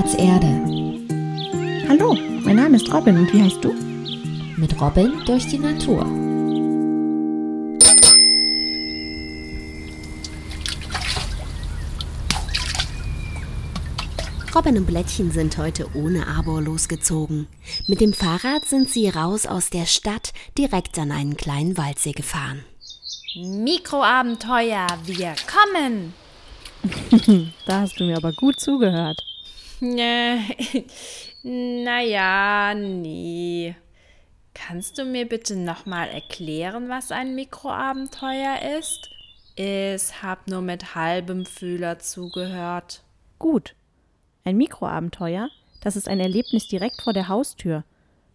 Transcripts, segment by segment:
Platz Erde. Hallo, mein Name ist Robin und wie heißt du? Mit Robin durch die Natur. Robin und Blättchen sind heute ohne Arbor losgezogen. Mit dem Fahrrad sind sie raus aus der Stadt direkt an einen kleinen Waldsee gefahren. Mikroabenteuer, wir kommen! da hast du mir aber gut zugehört. naja, nee. Kannst du mir bitte nochmal erklären, was ein Mikroabenteuer ist? Ich hab nur mit halbem Fühler zugehört. Gut. Ein Mikroabenteuer, das ist ein Erlebnis direkt vor der Haustür.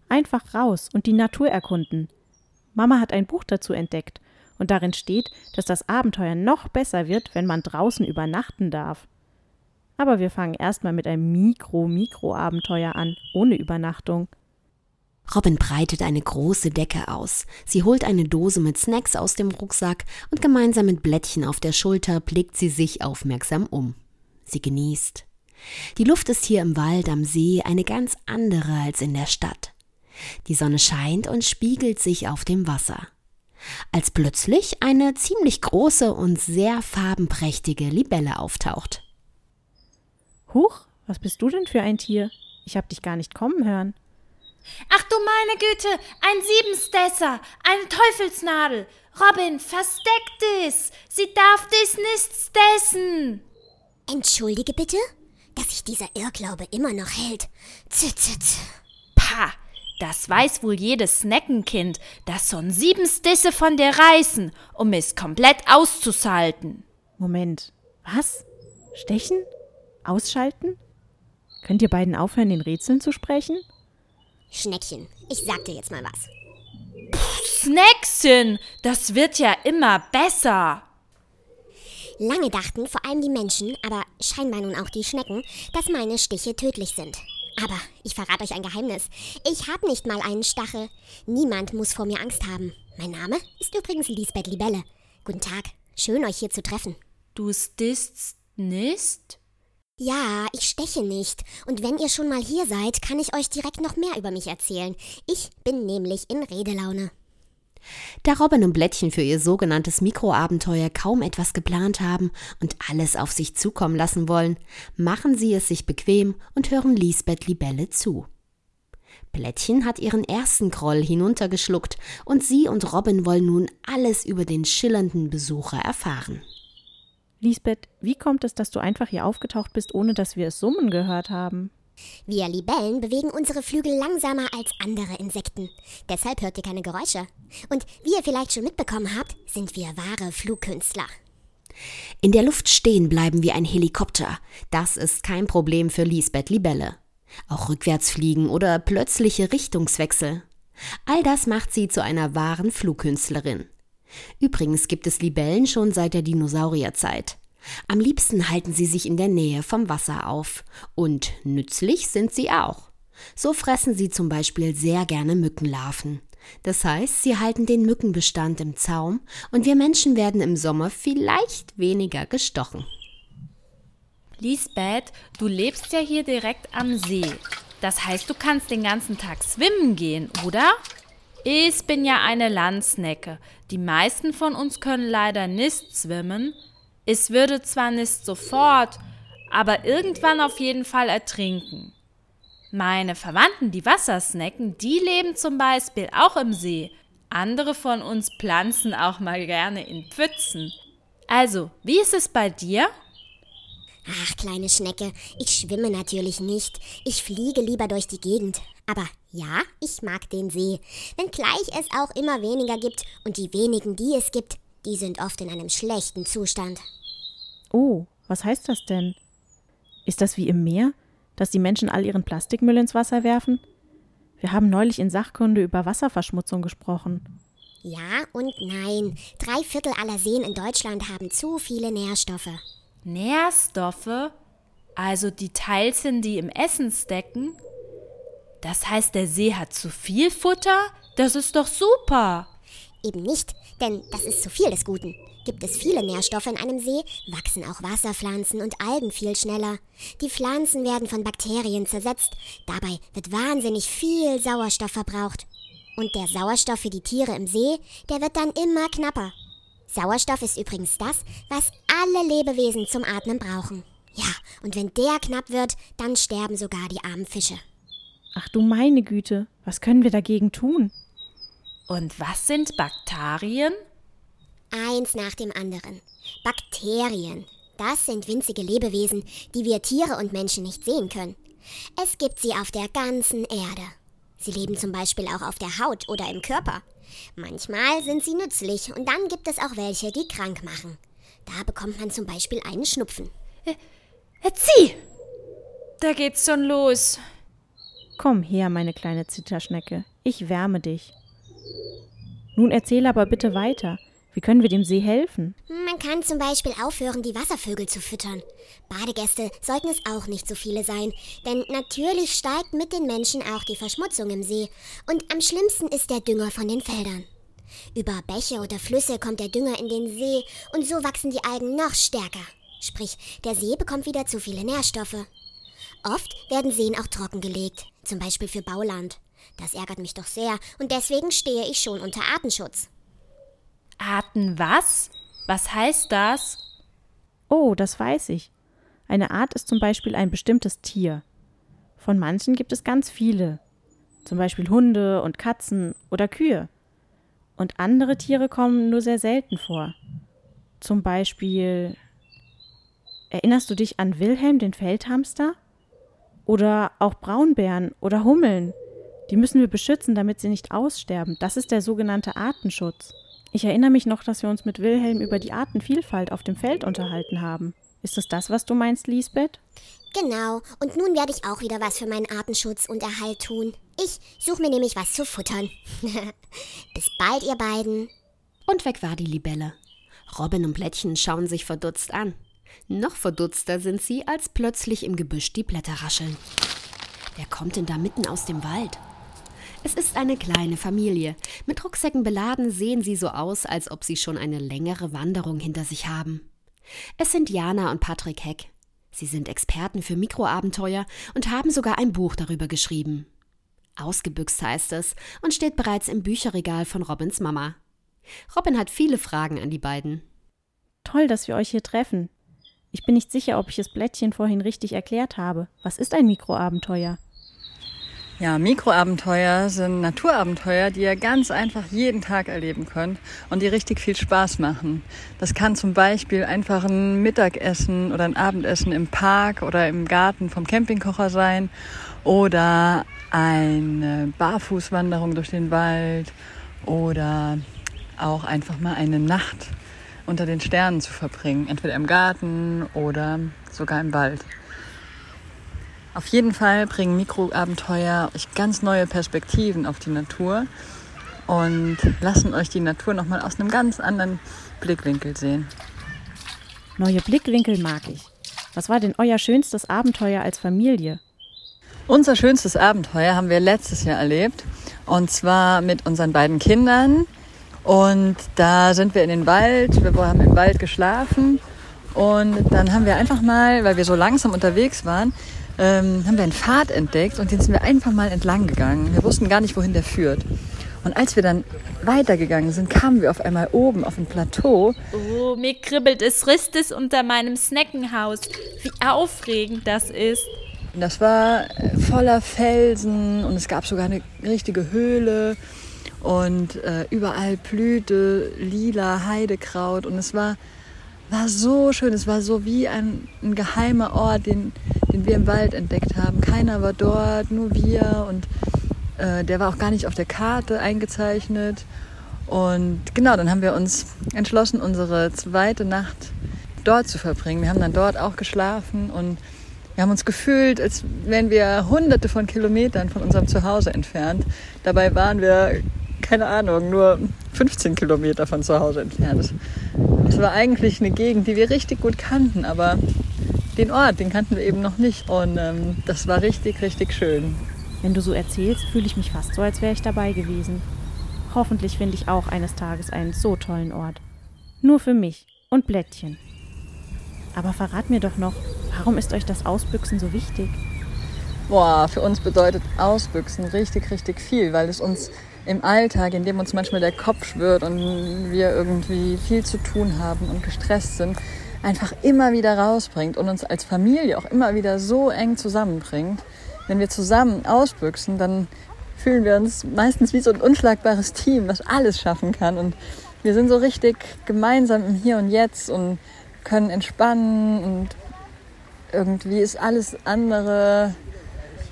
Einfach raus und die Natur erkunden. Mama hat ein Buch dazu entdeckt und darin steht, dass das Abenteuer noch besser wird, wenn man draußen übernachten darf. Aber wir fangen erstmal mit einem Mikro-Mikro-Abenteuer an, ohne Übernachtung. Robin breitet eine große Decke aus. Sie holt eine Dose mit Snacks aus dem Rucksack und gemeinsam mit Blättchen auf der Schulter blickt sie sich aufmerksam um. Sie genießt. Die Luft ist hier im Wald am See eine ganz andere als in der Stadt. Die Sonne scheint und spiegelt sich auf dem Wasser als plötzlich eine ziemlich große und sehr farbenprächtige Libelle auftaucht. Huch, was bist du denn für ein Tier? Ich hab dich gar nicht kommen hören. Ach du meine Güte, ein Siebenstesser, eine Teufelsnadel. Robin, versteck dis. Sie darf dis nichts dessen. Entschuldige bitte, dass sich dieser Irrglaube immer noch hält. Z, z, z. Pah, das weiß wohl jedes Sneckenkind, dass son sieben Stisse von der reißen, um es komplett auszusalten. Moment, was? Stechen? Ausschalten? Könnt ihr beiden aufhören, in Rätseln zu sprechen? Schneckchen, ich sag dir jetzt mal was. Puh, Snackchen, das wird ja immer besser. Lange dachten vor allem die Menschen, aber scheinbar nun auch die Schnecken, dass meine Stiche tödlich sind. Aber ich verrate euch ein Geheimnis. Ich habe nicht mal einen Stachel. Niemand muss vor mir Angst haben. Mein Name ist übrigens Lisbeth Libelle. Guten Tag. Schön, euch hier zu treffen. Du stist nicht? Ja, ich steche nicht. Und wenn ihr schon mal hier seid, kann ich euch direkt noch mehr über mich erzählen. Ich bin nämlich in Redelaune. Da Robin und Blättchen für ihr sogenanntes Mikroabenteuer kaum etwas geplant haben und alles auf sich zukommen lassen wollen, machen sie es sich bequem und hören Lisbeth Libelle zu. Blättchen hat ihren ersten Groll hinuntergeschluckt und sie und Robin wollen nun alles über den schillernden Besucher erfahren. Lisbeth, wie kommt es, dass du einfach hier aufgetaucht bist, ohne dass wir es summen gehört haben? Wir Libellen bewegen unsere Flügel langsamer als andere Insekten. Deshalb hört ihr keine Geräusche. Und wie ihr vielleicht schon mitbekommen habt, sind wir wahre Flugkünstler. In der Luft stehen bleiben wie ein Helikopter. Das ist kein Problem für Lisbeth Libelle. Auch rückwärts fliegen oder plötzliche Richtungswechsel. All das macht sie zu einer wahren Flugkünstlerin. Übrigens gibt es Libellen schon seit der Dinosaurierzeit. Am liebsten halten sie sich in der Nähe vom Wasser auf. Und nützlich sind sie auch. So fressen sie zum Beispiel sehr gerne Mückenlarven. Das heißt, sie halten den Mückenbestand im Zaum und wir Menschen werden im Sommer vielleicht weniger gestochen. Lisbeth, du lebst ja hier direkt am See. Das heißt, du kannst den ganzen Tag schwimmen gehen, oder? Ich bin ja eine Landsnecke. Die meisten von uns können leider nicht schwimmen, es würde zwar nicht sofort, aber irgendwann auf jeden Fall ertrinken. Meine Verwandten, die Wassersnecken, die leben zum Beispiel auch im See. Andere von uns pflanzen auch mal gerne in Pfützen. Also, wie ist es bei dir? Ach, kleine Schnecke, ich schwimme natürlich nicht. Ich fliege lieber durch die Gegend. Aber ja, ich mag den See. Wenngleich es auch immer weniger gibt und die wenigen, die es gibt, die sind oft in einem schlechten Zustand. Oh, was heißt das denn? Ist das wie im Meer, dass die Menschen all ihren Plastikmüll ins Wasser werfen? Wir haben neulich in Sachkunde über Wasserverschmutzung gesprochen. Ja und nein. Drei Viertel aller Seen in Deutschland haben zu viele Nährstoffe. Nährstoffe? Also die Teilchen, die im Essen stecken? Das heißt, der See hat zu viel Futter? Das ist doch super. Eben nicht, denn das ist zu viel des Guten. Gibt es viele Nährstoffe in einem See, wachsen auch Wasserpflanzen und Algen viel schneller. Die Pflanzen werden von Bakterien zersetzt, dabei wird wahnsinnig viel Sauerstoff verbraucht. Und der Sauerstoff für die Tiere im See, der wird dann immer knapper. Sauerstoff ist übrigens das, was alle Lebewesen zum Atmen brauchen. Ja, und wenn der knapp wird, dann sterben sogar die armen Fische. Ach du meine Güte, was können wir dagegen tun? Und was sind Bakterien? Eins nach dem anderen. Bakterien. Das sind winzige Lebewesen, die wir Tiere und Menschen nicht sehen können. Es gibt sie auf der ganzen Erde. Sie leben zum Beispiel auch auf der Haut oder im Körper. Manchmal sind sie nützlich und dann gibt es auch welche, die krank machen. Da bekommt man zum Beispiel einen Schnupfen. Erzieh! Da geht's schon los. Komm her, meine kleine Zitterschnecke, ich wärme dich. Nun erzähle aber bitte weiter. Wie können wir dem See helfen? Man kann zum Beispiel aufhören, die Wasservögel zu füttern. Badegäste sollten es auch nicht so viele sein, denn natürlich steigt mit den Menschen auch die Verschmutzung im See. Und am schlimmsten ist der Dünger von den Feldern. Über Bäche oder Flüsse kommt der Dünger in den See und so wachsen die Algen noch stärker. Sprich, der See bekommt wieder zu viele Nährstoffe. Oft werden Seen auch trockengelegt, zum Beispiel für Bauland. Das ärgert mich doch sehr und deswegen stehe ich schon unter Artenschutz. Arten was? Was heißt das? Oh, das weiß ich. Eine Art ist zum Beispiel ein bestimmtes Tier. Von manchen gibt es ganz viele. Zum Beispiel Hunde und Katzen oder Kühe. Und andere Tiere kommen nur sehr selten vor. Zum Beispiel. Erinnerst du dich an Wilhelm, den Feldhamster? Oder auch Braunbären oder Hummeln. Die müssen wir beschützen, damit sie nicht aussterben. Das ist der sogenannte Artenschutz. Ich erinnere mich noch, dass wir uns mit Wilhelm über die Artenvielfalt auf dem Feld unterhalten haben. Ist es das, was du meinst, Lisbeth? Genau, und nun werde ich auch wieder was für meinen Artenschutz und Erhalt tun. Ich suche mir nämlich was zu futtern. Bis bald, ihr beiden. Und weg war die Libelle. Robin und Blättchen schauen sich verdutzt an. Noch verdutzter sind sie, als plötzlich im Gebüsch die Blätter rascheln. Wer kommt denn da mitten aus dem Wald? Es ist eine kleine Familie. Mit Rucksäcken beladen sehen sie so aus, als ob sie schon eine längere Wanderung hinter sich haben. Es sind Jana und Patrick Heck. Sie sind Experten für Mikroabenteuer und haben sogar ein Buch darüber geschrieben. Ausgebüxt heißt es und steht bereits im Bücherregal von Robins Mama. Robin hat viele Fragen an die beiden. Toll, dass wir euch hier treffen. Ich bin nicht sicher, ob ich es Blättchen vorhin richtig erklärt habe. Was ist ein Mikroabenteuer? Ja, Mikroabenteuer sind Naturabenteuer, die ihr ganz einfach jeden Tag erleben könnt und die richtig viel Spaß machen. Das kann zum Beispiel einfach ein Mittagessen oder ein Abendessen im Park oder im Garten vom Campingkocher sein oder eine Barfußwanderung durch den Wald oder auch einfach mal eine Nacht unter den Sternen zu verbringen, entweder im Garten oder sogar im Wald. Auf jeden Fall bringen Mikroabenteuer euch ganz neue Perspektiven auf die Natur und lassen euch die Natur nochmal aus einem ganz anderen Blickwinkel sehen. Neue Blickwinkel mag ich. Was war denn euer schönstes Abenteuer als Familie? Unser schönstes Abenteuer haben wir letztes Jahr erlebt. Und zwar mit unseren beiden Kindern. Und da sind wir in den Wald. Wir haben im Wald geschlafen. Und dann haben wir einfach mal, weil wir so langsam unterwegs waren, ähm, haben wir einen Pfad entdeckt und den sind wir einfach mal entlang gegangen. Wir wussten gar nicht, wohin der führt. Und als wir dann weitergegangen sind, kamen wir auf einmal oben auf ein Plateau. Oh, mir kribbelt es, risst es unter meinem Sneckenhaus. Wie aufregend das ist. Das war äh, voller Felsen und es gab sogar eine richtige Höhle und äh, überall blühte lila Heidekraut und es war, war so schön. Es war so wie ein, ein geheimer Ort, den, den wir im Wald entdeckt haben. Keiner war dort, nur wir und äh, der war auch gar nicht auf der Karte eingezeichnet. Und genau, dann haben wir uns entschlossen, unsere zweite Nacht dort zu verbringen. Wir haben dann dort auch geschlafen und wir haben uns gefühlt, als wären wir hunderte von Kilometern von unserem Zuhause entfernt. Dabei waren wir, keine Ahnung, nur 15 Kilometer von zu Hause entfernt. Es war eigentlich eine Gegend, die wir richtig gut kannten, aber den Ort, den kannten wir eben noch nicht. Und ähm, das war richtig, richtig schön. Wenn du so erzählst, fühle ich mich fast so, als wäre ich dabei gewesen. Hoffentlich finde ich auch eines Tages einen so tollen Ort. Nur für mich und Blättchen. Aber verrat mir doch noch, warum ist euch das Ausbüchsen so wichtig? Boah, für uns bedeutet Ausbüchsen richtig, richtig viel, weil es uns im Alltag, in dem uns manchmal der Kopf schwirrt und wir irgendwie viel zu tun haben und gestresst sind, einfach immer wieder rausbringt und uns als Familie auch immer wieder so eng zusammenbringt. Wenn wir zusammen ausbüchsen, dann fühlen wir uns meistens wie so ein unschlagbares Team, das alles schaffen kann. Und wir sind so richtig gemeinsam im Hier und Jetzt und können entspannen und irgendwie ist alles andere,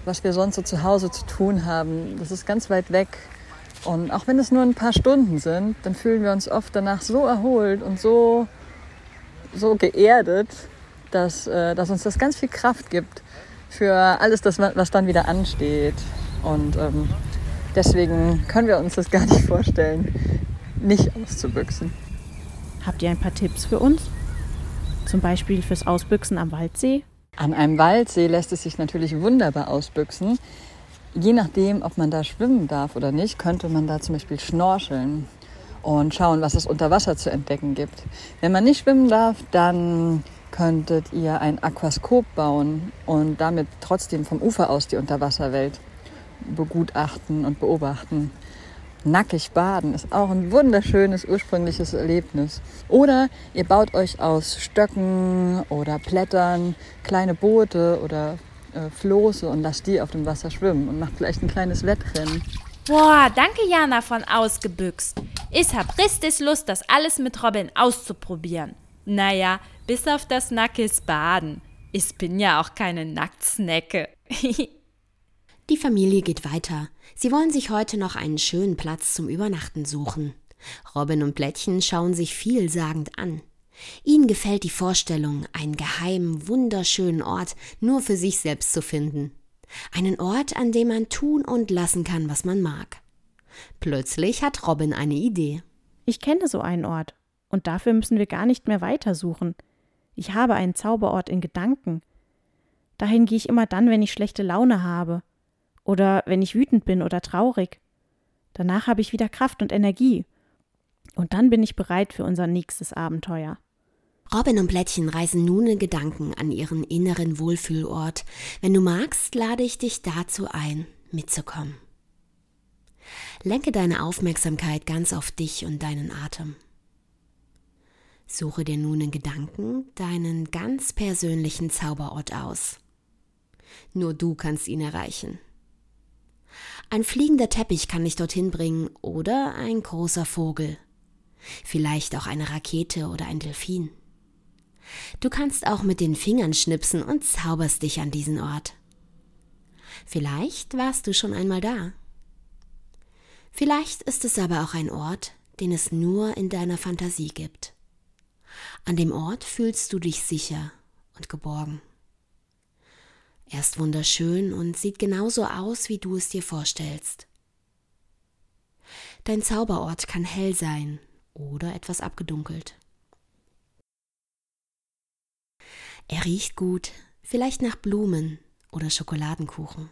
was wir sonst so zu Hause zu tun haben, das ist ganz weit weg. Und auch wenn es nur ein paar Stunden sind, dann fühlen wir uns oft danach so erholt und so so geerdet, dass, äh, dass uns das ganz viel Kraft gibt für alles das, was dann wieder ansteht. Und ähm, deswegen können wir uns das gar nicht vorstellen, nicht auszubüchsen. Habt ihr ein paar Tipps für uns? Zum Beispiel fürs Ausbüchsen am Waldsee? An einem Waldsee lässt es sich natürlich wunderbar ausbüchsen. Je nachdem, ob man da schwimmen darf oder nicht, könnte man da zum Beispiel schnorcheln und schauen, was es unter Wasser zu entdecken gibt. Wenn man nicht schwimmen darf, dann könntet ihr ein Aquaskop bauen und damit trotzdem vom Ufer aus die Unterwasserwelt begutachten und beobachten. Nackig baden ist auch ein wunderschönes ursprüngliches Erlebnis. Oder ihr baut euch aus Stöcken oder Blättern kleine Boote oder äh, Floße und lasst die auf dem Wasser schwimmen und macht vielleicht ein kleines Wettrennen. Boah, danke Jana von Ausgebüxt. Ich hab richtig Lust, das alles mit Robin auszuprobieren. Naja, bis auf das nackes Baden. Ich bin ja auch keine Nacktsnecke. Die Familie geht weiter. Sie wollen sich heute noch einen schönen Platz zum Übernachten suchen. Robin und Blättchen schauen sich vielsagend an. Ihnen gefällt die Vorstellung, einen geheimen, wunderschönen Ort nur für sich selbst zu finden. Einen Ort, an dem man tun und lassen kann, was man mag. Plötzlich hat Robin eine Idee. Ich kenne so einen Ort, und dafür müssen wir gar nicht mehr weitersuchen. Ich habe einen Zauberort in Gedanken. Dahin gehe ich immer dann, wenn ich schlechte Laune habe, oder wenn ich wütend bin oder traurig. Danach habe ich wieder Kraft und Energie. Und dann bin ich bereit für unser nächstes Abenteuer. Robin und Blättchen reisen nun in Gedanken an ihren inneren Wohlfühlort. Wenn du magst, lade ich dich dazu ein, mitzukommen. Lenke deine Aufmerksamkeit ganz auf dich und deinen Atem. Suche dir nun in Gedanken deinen ganz persönlichen Zauberort aus. Nur du kannst ihn erreichen. Ein fliegender Teppich kann dich dorthin bringen oder ein großer Vogel. Vielleicht auch eine Rakete oder ein Delfin. Du kannst auch mit den Fingern schnipsen und zauberst dich an diesen Ort. Vielleicht warst du schon einmal da. Vielleicht ist es aber auch ein Ort, den es nur in deiner Fantasie gibt. An dem Ort fühlst du dich sicher und geborgen. Er ist wunderschön und sieht genauso aus, wie du es dir vorstellst. Dein Zauberort kann hell sein oder etwas abgedunkelt. Er riecht gut, vielleicht nach Blumen oder Schokoladenkuchen.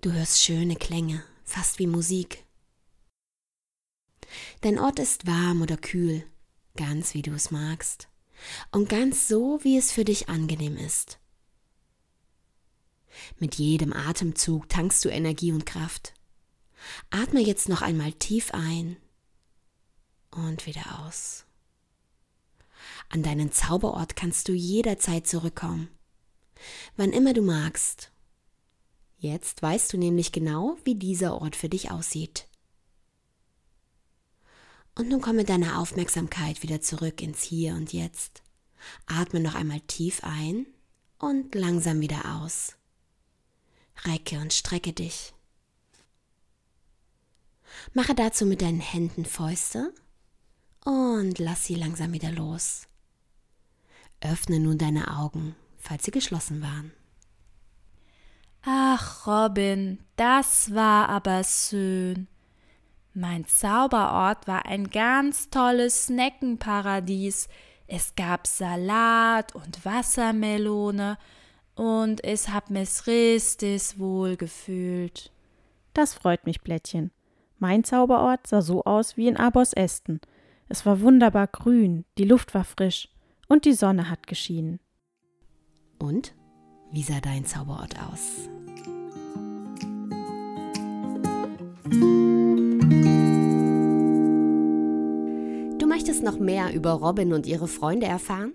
Du hörst schöne Klänge, fast wie Musik. Dein Ort ist warm oder kühl, ganz wie du es magst und ganz so, wie es für dich angenehm ist. Mit jedem Atemzug tankst du Energie und Kraft. Atme jetzt noch einmal tief ein und wieder aus. An deinen Zauberort kannst du jederzeit zurückkommen. Wann immer du magst. Jetzt weißt du nämlich genau, wie dieser Ort für dich aussieht. Und nun komme deine Aufmerksamkeit wieder zurück ins Hier und Jetzt. Atme noch einmal tief ein und langsam wieder aus. Recke und strecke dich. Mache dazu mit deinen Händen Fäuste und lass sie langsam wieder los. Öffne nun deine Augen, falls sie geschlossen waren. Ach, Robin, das war aber schön. Mein Zauberort war ein ganz tolles Sneckenparadies. Es gab Salat und Wassermelone und es hat mich richtig wohl gefühlt. Das freut mich, Blättchen. Mein Zauberort sah so aus wie in Abos Esten. Es war wunderbar grün, die Luft war frisch und die Sonne hat geschienen. Und wie sah dein Zauberort aus? Du möchtest noch mehr über Robin und ihre Freunde erfahren?